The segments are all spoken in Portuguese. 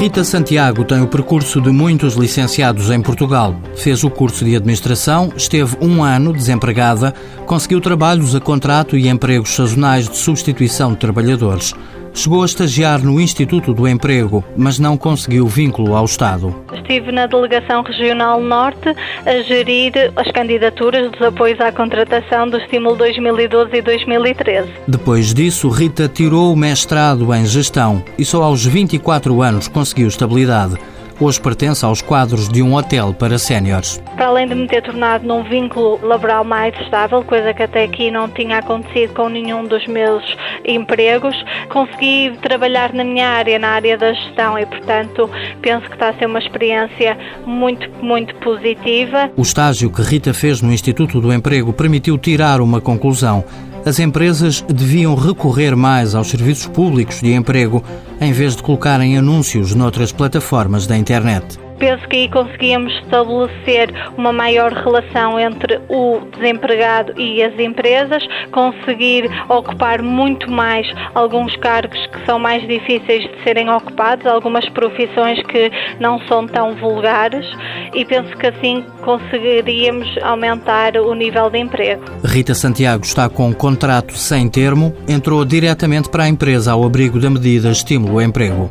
Rita Santiago tem o percurso de muitos licenciados em Portugal. Fez o curso de administração, esteve um ano desempregada, conseguiu trabalhos a contrato e empregos sazonais de substituição de trabalhadores. Chegou a estagiar no Instituto do Emprego, mas não conseguiu vínculo ao Estado. Estive na Delegação Regional Norte a gerir as candidaturas dos apoios à contratação do Estímulo 2012 e 2013. Depois disso, Rita tirou o mestrado em Gestão e só aos 24 anos conseguiu estabilidade. Hoje pertence aos quadros de um hotel para séniores. Para além de me ter tornado num vínculo laboral mais estável, coisa que até aqui não tinha acontecido com nenhum dos meus empregos, consegui trabalhar na minha área, na área da gestão e, portanto, penso que está a ser uma experiência muito, muito positiva. O estágio que Rita fez no Instituto do Emprego permitiu tirar uma conclusão as empresas deviam recorrer mais aos serviços públicos de emprego em vez de colocarem anúncios noutras plataformas da internet. Penso que aí conseguíamos estabelecer uma maior relação entre o desempregado e as empresas, conseguir ocupar muito mais alguns cargos que são mais difíceis de serem ocupados, algumas profissões que não são tão vulgares e penso que assim conseguiríamos aumentar o nível de emprego. Rita Santiago está com um contrato sem termo, entrou diretamente para a empresa ao abrigo da medida Estímulo ao Emprego.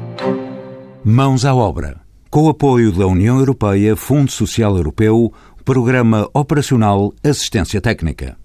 Mãos à obra com o apoio da União Europeia, Fundo Social Europeu, Programa Operacional Assistência Técnica.